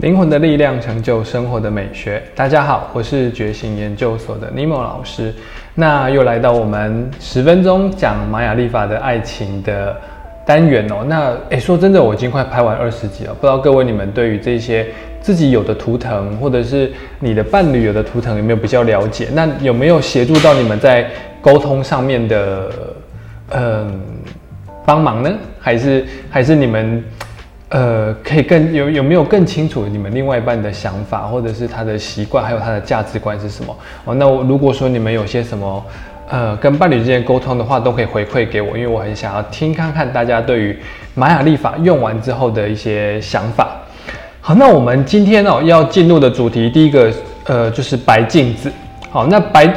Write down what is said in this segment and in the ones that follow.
灵魂的力量成就生活的美学。大家好，我是觉醒研究所的尼莫老师。那又来到我们十分钟讲玛雅历法的爱情的单元哦。那诶，说真的，我已经快拍完二十集了。不知道各位你们对于这些自己有的图腾，或者是你的伴侣有的图腾，有没有比较了解？那有没有协助到你们在沟通上面的嗯帮忙呢？还是还是你们？呃，可以更有有没有更清楚你们另外一半的想法，或者是他的习惯，还有他的价值观是什么？哦，那我如果说你们有些什么，呃，跟伴侣之间沟通的话，都可以回馈给我，因为我很想要听看看大家对于玛雅历法用完之后的一些想法。好，那我们今天哦要进入的主题，第一个呃就是白镜子。好，那白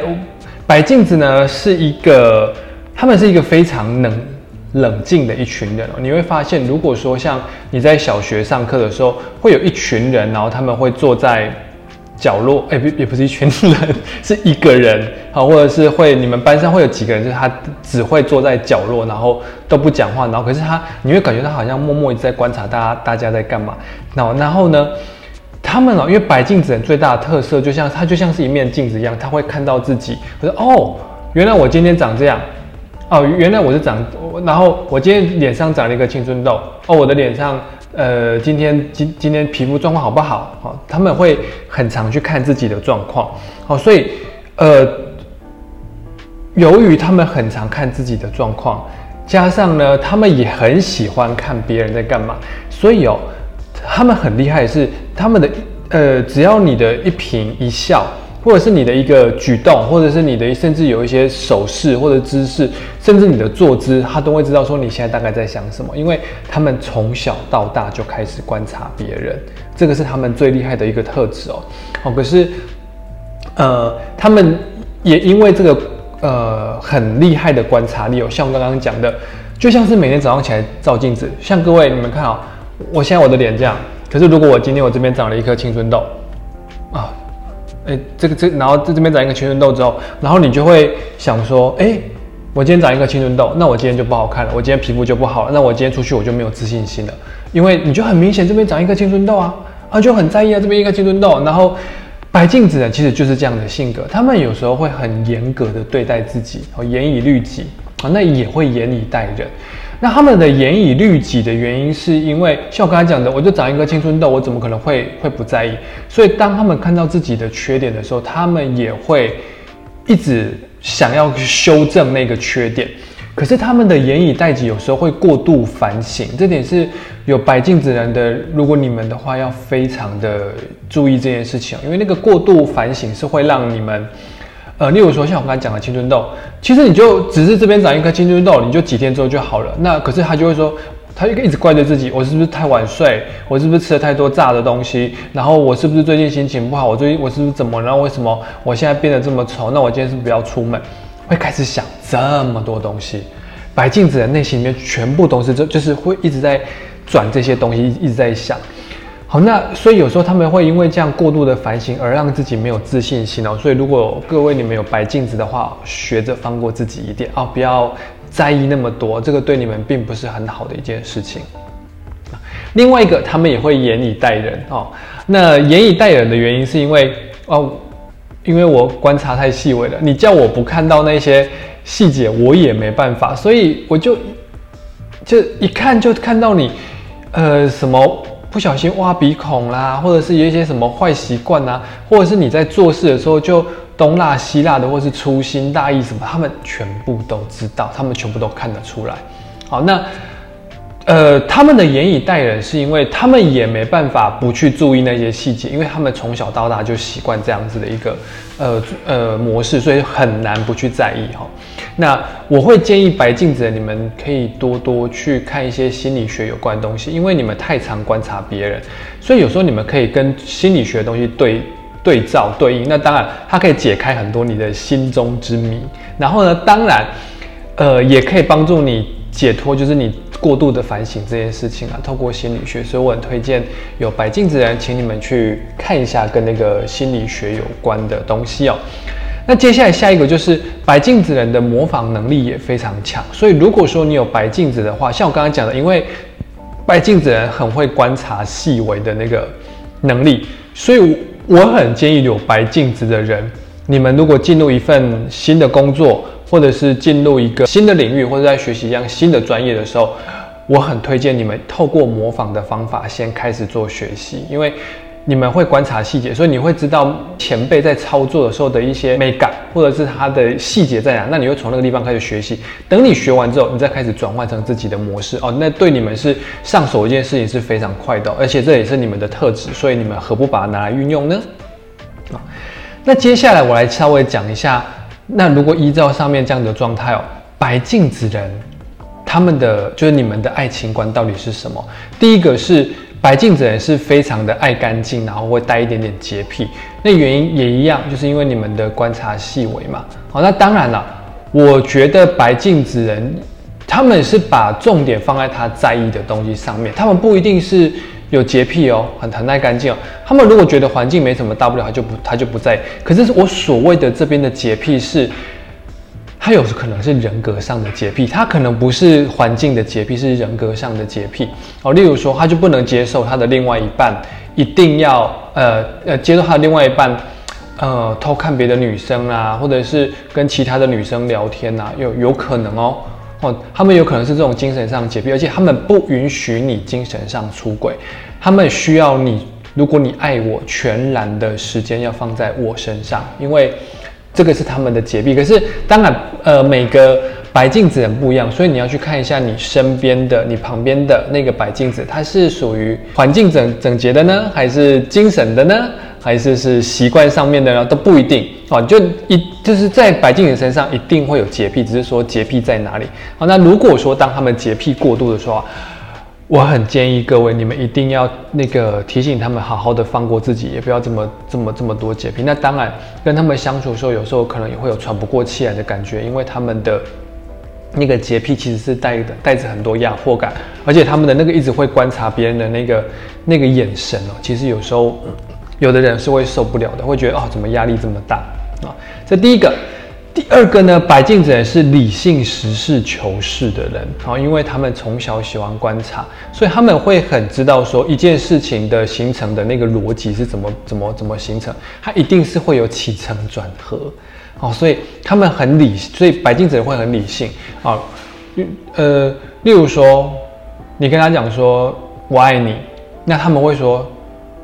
白镜子呢是一个，他们是一个非常能。冷静的一群人哦，你会发现，如果说像你在小学上课的时候，会有一群人，然后他们会坐在角落，哎，不，也不是一群人，是一个人，好，或者是会你们班上会有几个人，就是他只会坐在角落，然后都不讲话，然后可是他，你会感觉他好像默默一直在观察大家，大家在干嘛。那然后呢，他们哦，因为白镜子人最大的特色，就像他就像是一面镜子一样，他会看到自己，我说哦，原来我今天长这样。哦，原来我是长，然后我今天脸上长了一个青春痘。哦，我的脸上，呃，今天今今天皮肤状况好不好？好，他们会很常去看自己的状况。好，所以，呃，由于他们很常看自己的状况，加上呢，他们也很喜欢看别人在干嘛，所以哦，他们很厉害是，他们的呃，只要你的一颦一笑。或者是你的一个举动，或者是你的甚至有一些手势或者姿势，甚至你的坐姿，他都会知道说你现在大概在想什么，因为他们从小到大就开始观察别人，这个是他们最厉害的一个特质哦。哦，可是，呃，他们也因为这个呃很厉害的观察力哦，像我刚刚讲的，就像是每天早上起来照镜子，像各位你们看啊，我现在我的脸这样，可是如果我今天我这边长了一颗青春痘啊。哎，这个这，然后在这边长一个青春痘之后，然后你就会想说，哎，我今天长一个青春痘，那我今天就不好看了，我今天皮肤就不好了，那我今天出去我就没有自信心了，因为你就很明显这边长一个青春痘啊，啊就很在意啊这边一个青春痘，然后白镜子呢其实就是这样的性格，他们有时候会很严格的对待自己，严以律己啊，那也会严以待人。那他们的严以律己的原因，是因为像我刚才讲的，我就长一个青春痘，我怎么可能会会不在意？所以当他们看到自己的缺点的时候，他们也会一直想要去修正那个缺点。可是他们的严以待己有时候会过度反省，这点是有白镜子人的，如果你们的话要非常的注意这件事情，因为那个过度反省是会让你们。呃，例如说像我刚才讲的青春痘，其实你就只是这边长一颗青春痘，你就几天之后就好了。那可是他就会说，他就一直怪罪自己，我是不是太晚睡？我是不是吃了太多炸的东西？然后我是不是最近心情不好？我最近我是不是怎么？然后为什么我现在变得这么丑？那我今天是不是不要出门？会开始想这么多东西，白镜子的内心里面全部都是这，就是会一直在转这些东西，一直在想。好，那所以有时候他们会因为这样过度的反省而让自己没有自信心哦。所以如果各位你们有白镜子的话，学着放过自己一点啊，不要在意那么多，这个对你们并不是很好的一件事情。另外一个，他们也会严以待人哦。那严以待人的原因是因为哦，因为我观察太细微了，你叫我不看到那些细节，我也没办法，所以我就就一看就看到你呃什么。不小心挖鼻孔啦，或者是有一些什么坏习惯啊，或者是你在做事的时候就东拉西拉的，或是粗心大意什么，他们全部都知道，他们全部都看得出来。好，那。呃，他们的严以待人，是因为他们也没办法不去注意那些细节，因为他们从小到大就习惯这样子的一个呃呃模式，所以很难不去在意哈。那我会建议白镜子你们可以多多去看一些心理学有关的东西，因为你们太常观察别人，所以有时候你们可以跟心理学的东西对对照对应。那当然，它可以解开很多你的心中之谜。然后呢，当然，呃，也可以帮助你解脱，就是你。过度的反省这件事情啊，透过心理学，所以我很推荐有白镜子的人，请你们去看一下跟那个心理学有关的东西哦。那接下来下一个就是白镜子人的模仿能力也非常强，所以如果说你有白镜子的话，像我刚刚讲的，因为白镜子人很会观察细微的那个能力。所以我很建议有白镜子的人，你们如果进入一份新的工作，或者是进入一个新的领域，或者在学习一样新的专业的时候，我很推荐你们透过模仿的方法先开始做学习，因为。你们会观察细节，所以你会知道前辈在操作的时候的一些美感，或者是他的细节在哪。那你会从那个地方开始学习。等你学完之后，你再开始转换成自己的模式哦。那对你们是上手一件事情是非常快的，而且这也是你们的特质，所以你们何不把它拿来运用呢？啊，那接下来我来稍微讲一下，那如果依照上面这样的状态哦，白镜子人他们的就是你们的爱情观到底是什么？第一个是。白镜子人是非常的爱干净，然后会带一点点洁癖。那原因也一样，就是因为你们的观察细微嘛。好，那当然了，我觉得白镜子人他们是把重点放在他在意的东西上面，他们不一定是有洁癖哦，很很爱干净。他们如果觉得环境没什么大不了，他就不他就不在意。可是我所谓的这边的洁癖是。他有可能是人格上的洁癖，他可能不是环境的洁癖，是人格上的洁癖哦。例如说，他就不能接受他的另外一半一定要呃呃接受他的另外一半呃偷看别的女生啊，或者是跟其他的女生聊天啊，有有可能哦哦，他们有可能是这种精神上洁癖，而且他们不允许你精神上出轨，他们需要你，如果你爱我，全然的时间要放在我身上，因为。这个是他们的洁癖，可是当然，呃，每个白镜子人不一样，所以你要去看一下你身边的、你旁边的那个白镜子，它是属于环境整整洁的呢，还是精神的呢，还是是习惯上面的呢？都不一定啊。就一就是在白敬宇身上一定会有洁癖，只是说洁癖在哪里。好，那如果说当他们洁癖过度的时候。我很建议各位，你们一定要那个提醒他们，好好的放过自己，也不要这么这么这么多洁癖。那当然，跟他们相处的时候，有时候可能也会有喘不过气来的感觉，因为他们的那个洁癖其实是带的带着很多压迫感，而且他们的那个一直会观察别人的那个那个眼神哦，其实有时候有的人是会受不了的，会觉得哦，怎么压力这么大啊？这第一个。第二个呢，白镜子人是理性、实事求是的人，啊，因为他们从小喜欢观察，所以他们会很知道说一件事情的形成的那个逻辑是怎么、怎么、怎么形成，它一定是会有起承转合，哦，所以他们很理，所以白镜子会很理性，啊，呃，例如说，你跟他讲说我爱你，那他们会说，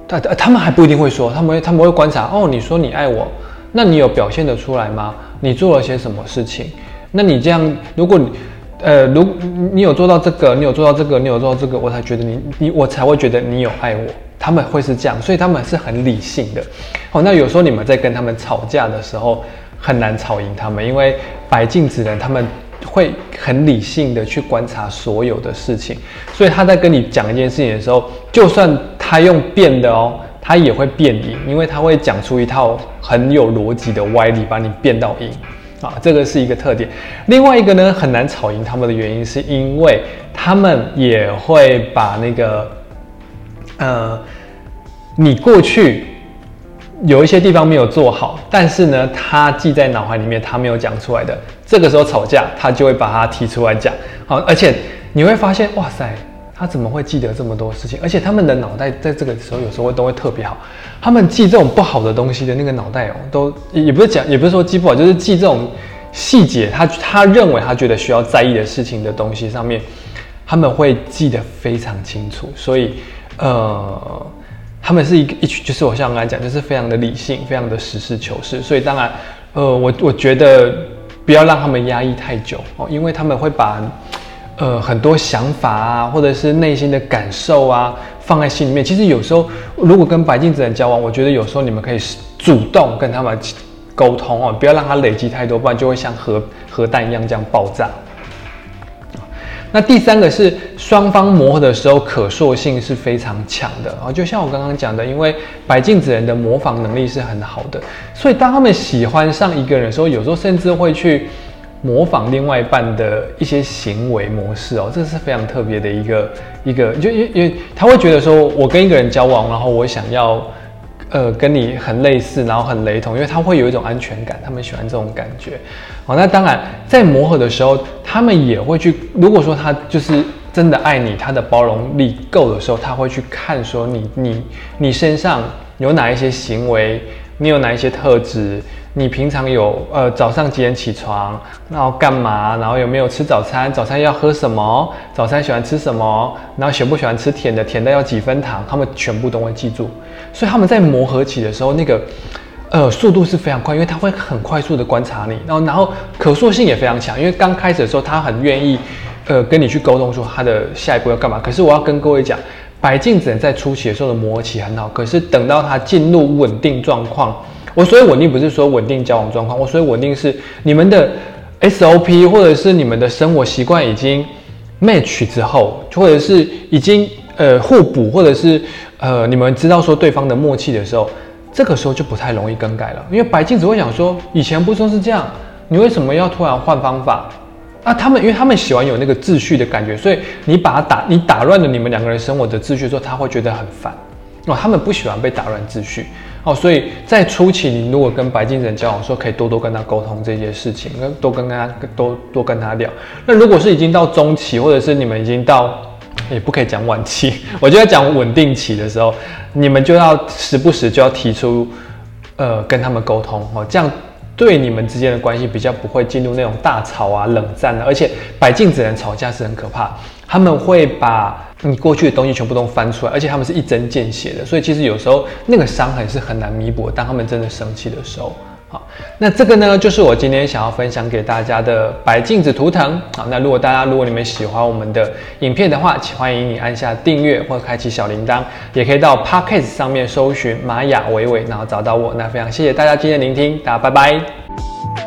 他他们还不一定会说，他们会他们会观察，哦，你说你爱我，那你有表现得出来吗？你做了些什么事情？那你这样，如果你，呃，如你有做到这个，你有做到这个，你有做到这个，我才觉得你，你我才会觉得你有爱我。他们会是这样，所以他们是很理性的。哦，那有时候你们在跟他们吵架的时候，很难吵赢他们，因为白镜子人他们会很理性的去观察所有的事情，所以他在跟你讲一件事情的时候，就算他用变的哦。他也会变赢，因为他会讲出一套很有逻辑的歪理，把你变到赢啊，这个是一个特点。另外一个呢，很难吵赢他们的原因，是因为他们也会把那个，呃，你过去有一些地方没有做好，但是呢，他记在脑海里面，他没有讲出来的，这个时候吵架，他就会把它提出来讲。好，而且你会发现，哇塞。他怎么会记得这么多事情？而且他们的脑袋在这个时候有时候都会特别好。他们记这种不好的东西的那个脑袋哦，都也不是讲，也不是说记不好，就是记这种细节。他他认为他觉得需要在意的事情的东西上面，他们会记得非常清楚。所以，呃，他们是一个一群，就是我像刚才讲，就是非常的理性，非常的实事求是。所以当然，呃，我我觉得不要让他们压抑太久哦，因为他们会把。呃，很多想法啊，或者是内心的感受啊，放在心里面。其实有时候，如果跟白镜子人交往，我觉得有时候你们可以主动跟他们沟通哦，不要让他累积太多，不然就会像核核弹一样这样爆炸。那第三个是双方磨合的时候，可塑性是非常强的啊，就像我刚刚讲的，因为白镜子人的模仿能力是很好的，所以当他们喜欢上一个人的时候，有时候甚至会去。模仿另外一半的一些行为模式哦，这是非常特别的一个一个，就因因为他会觉得说，我跟一个人交往，然后我想要，呃，跟你很类似，然后很雷同，因为他会有一种安全感，他们喜欢这种感觉。好，那当然在磨合的时候，他们也会去，如果说他就是真的爱你，他的包容力够的时候，他会去看说你你你身上有哪一些行为，你有哪一些特质，你平常有呃早上几点起床，然后干嘛，然后有没有吃早餐，早餐要喝什么，早餐喜欢吃什么，然后喜不喜欢吃甜的，甜的要几分糖，他们全部都会记住，所以他们在磨合期的时候，那个呃速度是非常快，因为他会很快速的观察你，然后然后可塑性也非常强，因为刚开始的时候他很愿意。呃，跟你去沟通说他的下一步要干嘛？可是我要跟各位讲，白镜子在初期的时候的磨合期很好，可是等到他进入稳定状况，我所以稳定不是说稳定交往状况，我所以稳定是你们的 SOP 或者是你们的生活习惯已经 match 之后，或者是已经呃互补，或者是呃你们知道说对方的默契的时候，这个时候就不太容易更改了，因为白镜子会想说，以前不都是这样，你为什么要突然换方法？啊，他们因为他们喜欢有那个秩序的感觉，所以你把他打，你打乱了你们两个人生活的秩序之后，他会觉得很烦哦。他们不喜欢被打乱秩序哦，所以在初期，你如果跟白金人交往，说可以多多跟他沟通这些事情，跟多跟他多多跟他聊。那如果是已经到中期，或者是你们已经到也不可以讲晚期，我就要讲稳定期的时候，你们就要时不时就要提出呃跟他们沟通哦，这样。对你们之间的关系比较不会进入那种大吵啊、冷战啊，而且摆镜子人吵架是很可怕，他们会把你过去的东西全部都翻出来，而且他们是一针见血的，所以其实有时候那个伤痕是很难弥补。当他们真的生气的时候，那这个呢就是我今天想要分享给大家的白镜子图腾。好，那如果大家如果你们喜欢我们的影片的话，请欢迎你按下订阅或开启小铃铛，也可以到 Podcast 上面搜寻玛雅伟伟，然后找到我。那非常谢谢大家今天聆听，大家拜拜。